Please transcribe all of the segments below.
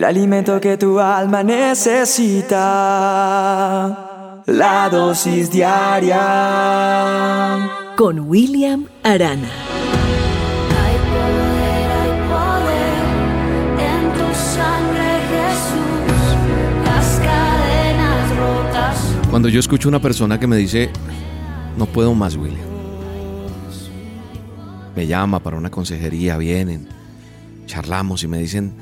el alimento que tu alma necesita. La dosis diaria con William Arana. Hay poder, hay poder en tu sangre, Jesús. Las cadenas rotas. Cuando yo escucho una persona que me dice, no puedo más, William. Me llama para una consejería, vienen, charlamos y me dicen,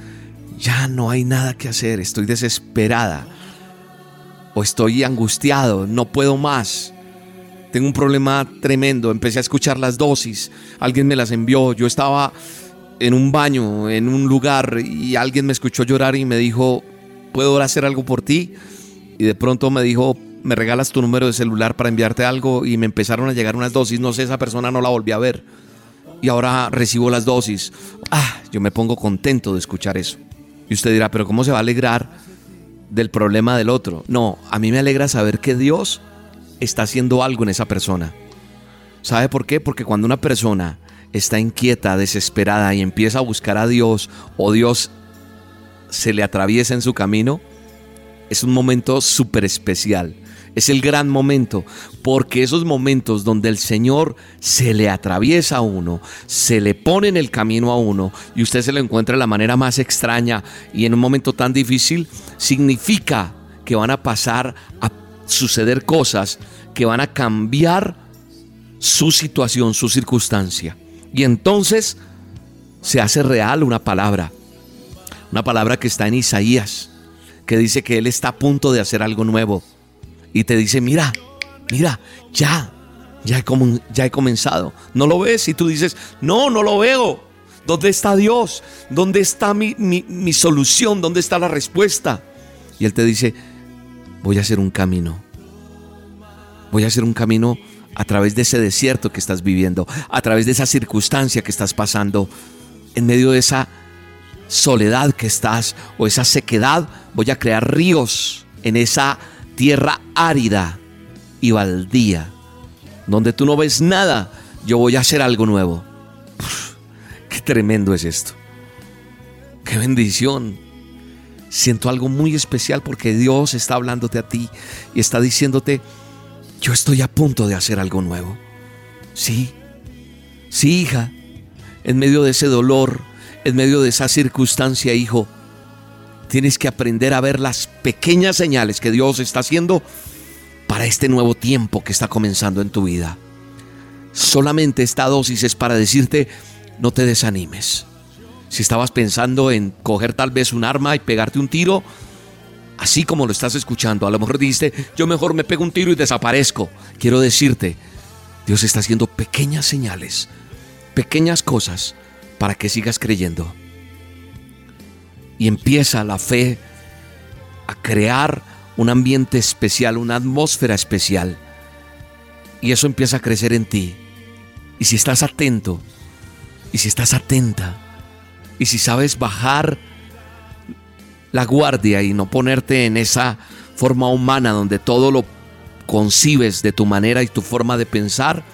ya no hay nada que hacer, estoy desesperada o estoy angustiado, no puedo más. Tengo un problema tremendo, empecé a escuchar las dosis, alguien me las envió, yo estaba en un baño, en un lugar y alguien me escuchó llorar y me dijo, ¿puedo hacer algo por ti? Y de pronto me dijo, ¿me regalas tu número de celular para enviarte algo? Y me empezaron a llegar unas dosis, no sé, esa persona no la volví a ver. Y ahora recibo las dosis. Ah, yo me pongo contento de escuchar eso. Y usted dirá, pero ¿cómo se va a alegrar del problema del otro? No, a mí me alegra saber que Dios está haciendo algo en esa persona. ¿Sabe por qué? Porque cuando una persona está inquieta, desesperada y empieza a buscar a Dios o Dios se le atraviesa en su camino, es un momento súper especial. Es el gran momento, porque esos momentos donde el Señor se le atraviesa a uno, se le pone en el camino a uno y usted se lo encuentra de la manera más extraña y en un momento tan difícil, significa que van a pasar a suceder cosas que van a cambiar su situación, su circunstancia. Y entonces se hace real una palabra, una palabra que está en Isaías, que dice que Él está a punto de hacer algo nuevo y te dice, mira, mira, ya, ya he, ya he comenzado. ¿No lo ves? Y tú dices, no, no lo veo. ¿Dónde está Dios? ¿Dónde está mi, mi solución? ¿Dónde está la respuesta? Y Él te dice, voy a hacer un camino. Voy a hacer un camino a través de ese desierto que estás viviendo, a través de esa circunstancia que estás pasando, en medio de esa soledad que estás o esa sequedad, voy a crear ríos en esa tierra árida y baldía, donde tú no ves nada, yo voy a hacer algo nuevo. qué tremendo es esto. Qué bendición. Siento algo muy especial porque Dios está hablándote a ti y está diciéndote, yo estoy a punto de hacer algo nuevo. Sí, sí, hija, en medio de ese dolor, en medio de esa circunstancia, hijo, Tienes que aprender a ver las pequeñas señales que Dios está haciendo para este nuevo tiempo que está comenzando en tu vida. Solamente esta dosis es para decirte, no te desanimes. Si estabas pensando en coger tal vez un arma y pegarte un tiro, así como lo estás escuchando, a lo mejor dijiste, yo mejor me pego un tiro y desaparezco. Quiero decirte, Dios está haciendo pequeñas señales, pequeñas cosas para que sigas creyendo y empieza la fe a crear un ambiente especial, una atmósfera especial. Y eso empieza a crecer en ti. Y si estás atento, y si estás atenta, y si sabes bajar la guardia y no ponerte en esa forma humana donde todo lo concibes de tu manera y tu forma de pensar,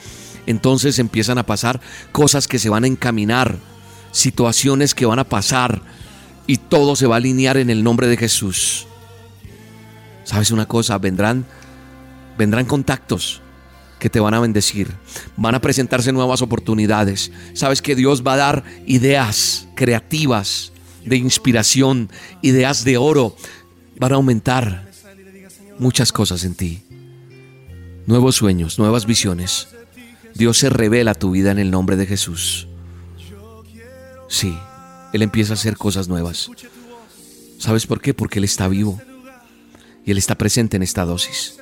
entonces empiezan a pasar cosas que se van a encaminar, situaciones que van a pasar, y todo se va a alinear en el nombre de Jesús. ¿Sabes una cosa? Vendrán vendrán contactos que te van a bendecir. Van a presentarse nuevas oportunidades. Sabes que Dios va a dar ideas creativas de inspiración, ideas de oro. Van a aumentar muchas cosas en ti. Nuevos sueños, nuevas visiones. Dios se revela tu vida en el nombre de Jesús. Sí. Él empieza a hacer cosas nuevas. ¿Sabes por qué? Porque Él está vivo. Y Él está presente en esta dosis.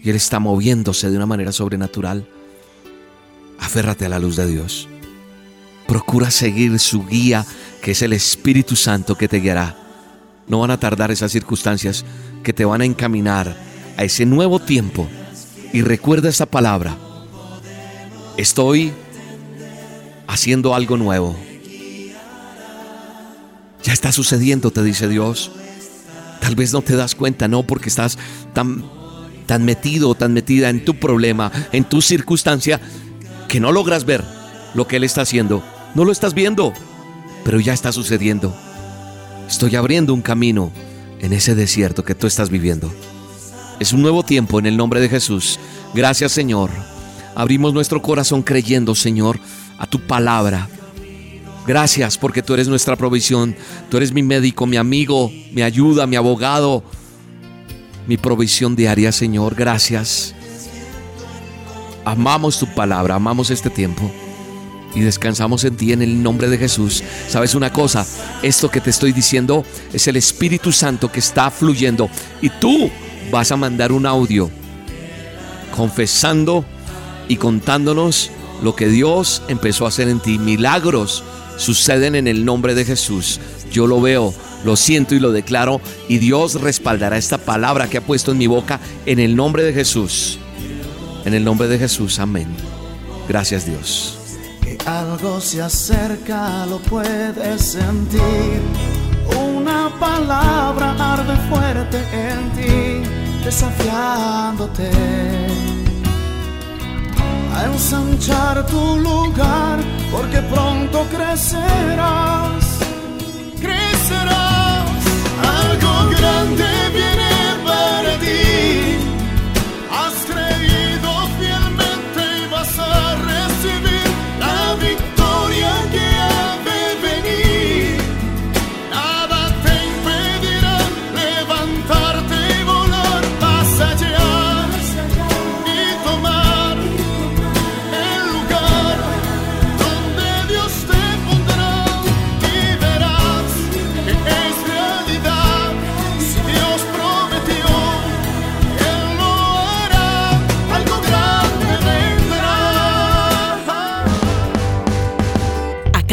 Y Él está moviéndose de una manera sobrenatural. Aférrate a la luz de Dios. Procura seguir su guía, que es el Espíritu Santo que te guiará. No van a tardar esas circunstancias que te van a encaminar a ese nuevo tiempo. Y recuerda esta palabra. Estoy haciendo algo nuevo. Ya está sucediendo, te dice Dios. Tal vez no te das cuenta, no, porque estás tan, tan metido, tan metida en tu problema, en tu circunstancia, que no logras ver lo que Él está haciendo. No lo estás viendo, pero ya está sucediendo. Estoy abriendo un camino en ese desierto que tú estás viviendo. Es un nuevo tiempo en el nombre de Jesús. Gracias Señor. Abrimos nuestro corazón creyendo, Señor, a tu palabra. Gracias porque tú eres nuestra provisión. Tú eres mi médico, mi amigo, mi ayuda, mi abogado, mi provisión diaria, Señor. Gracias. Amamos tu palabra, amamos este tiempo y descansamos en ti en el nombre de Jesús. ¿Sabes una cosa? Esto que te estoy diciendo es el Espíritu Santo que está fluyendo y tú vas a mandar un audio confesando y contándonos lo que Dios empezó a hacer en ti. Milagros suceden en el nombre de Jesús. Yo lo veo, lo siento y lo declaro y Dios respaldará esta palabra que ha puesto en mi boca en el nombre de Jesús. En el nombre de Jesús, amén. Gracias Dios. Que algo se acerca, lo puedes sentir. Una palabra arde fuerte en ti, desafiándote ensanchar tu lugar, porque pronto crecerás.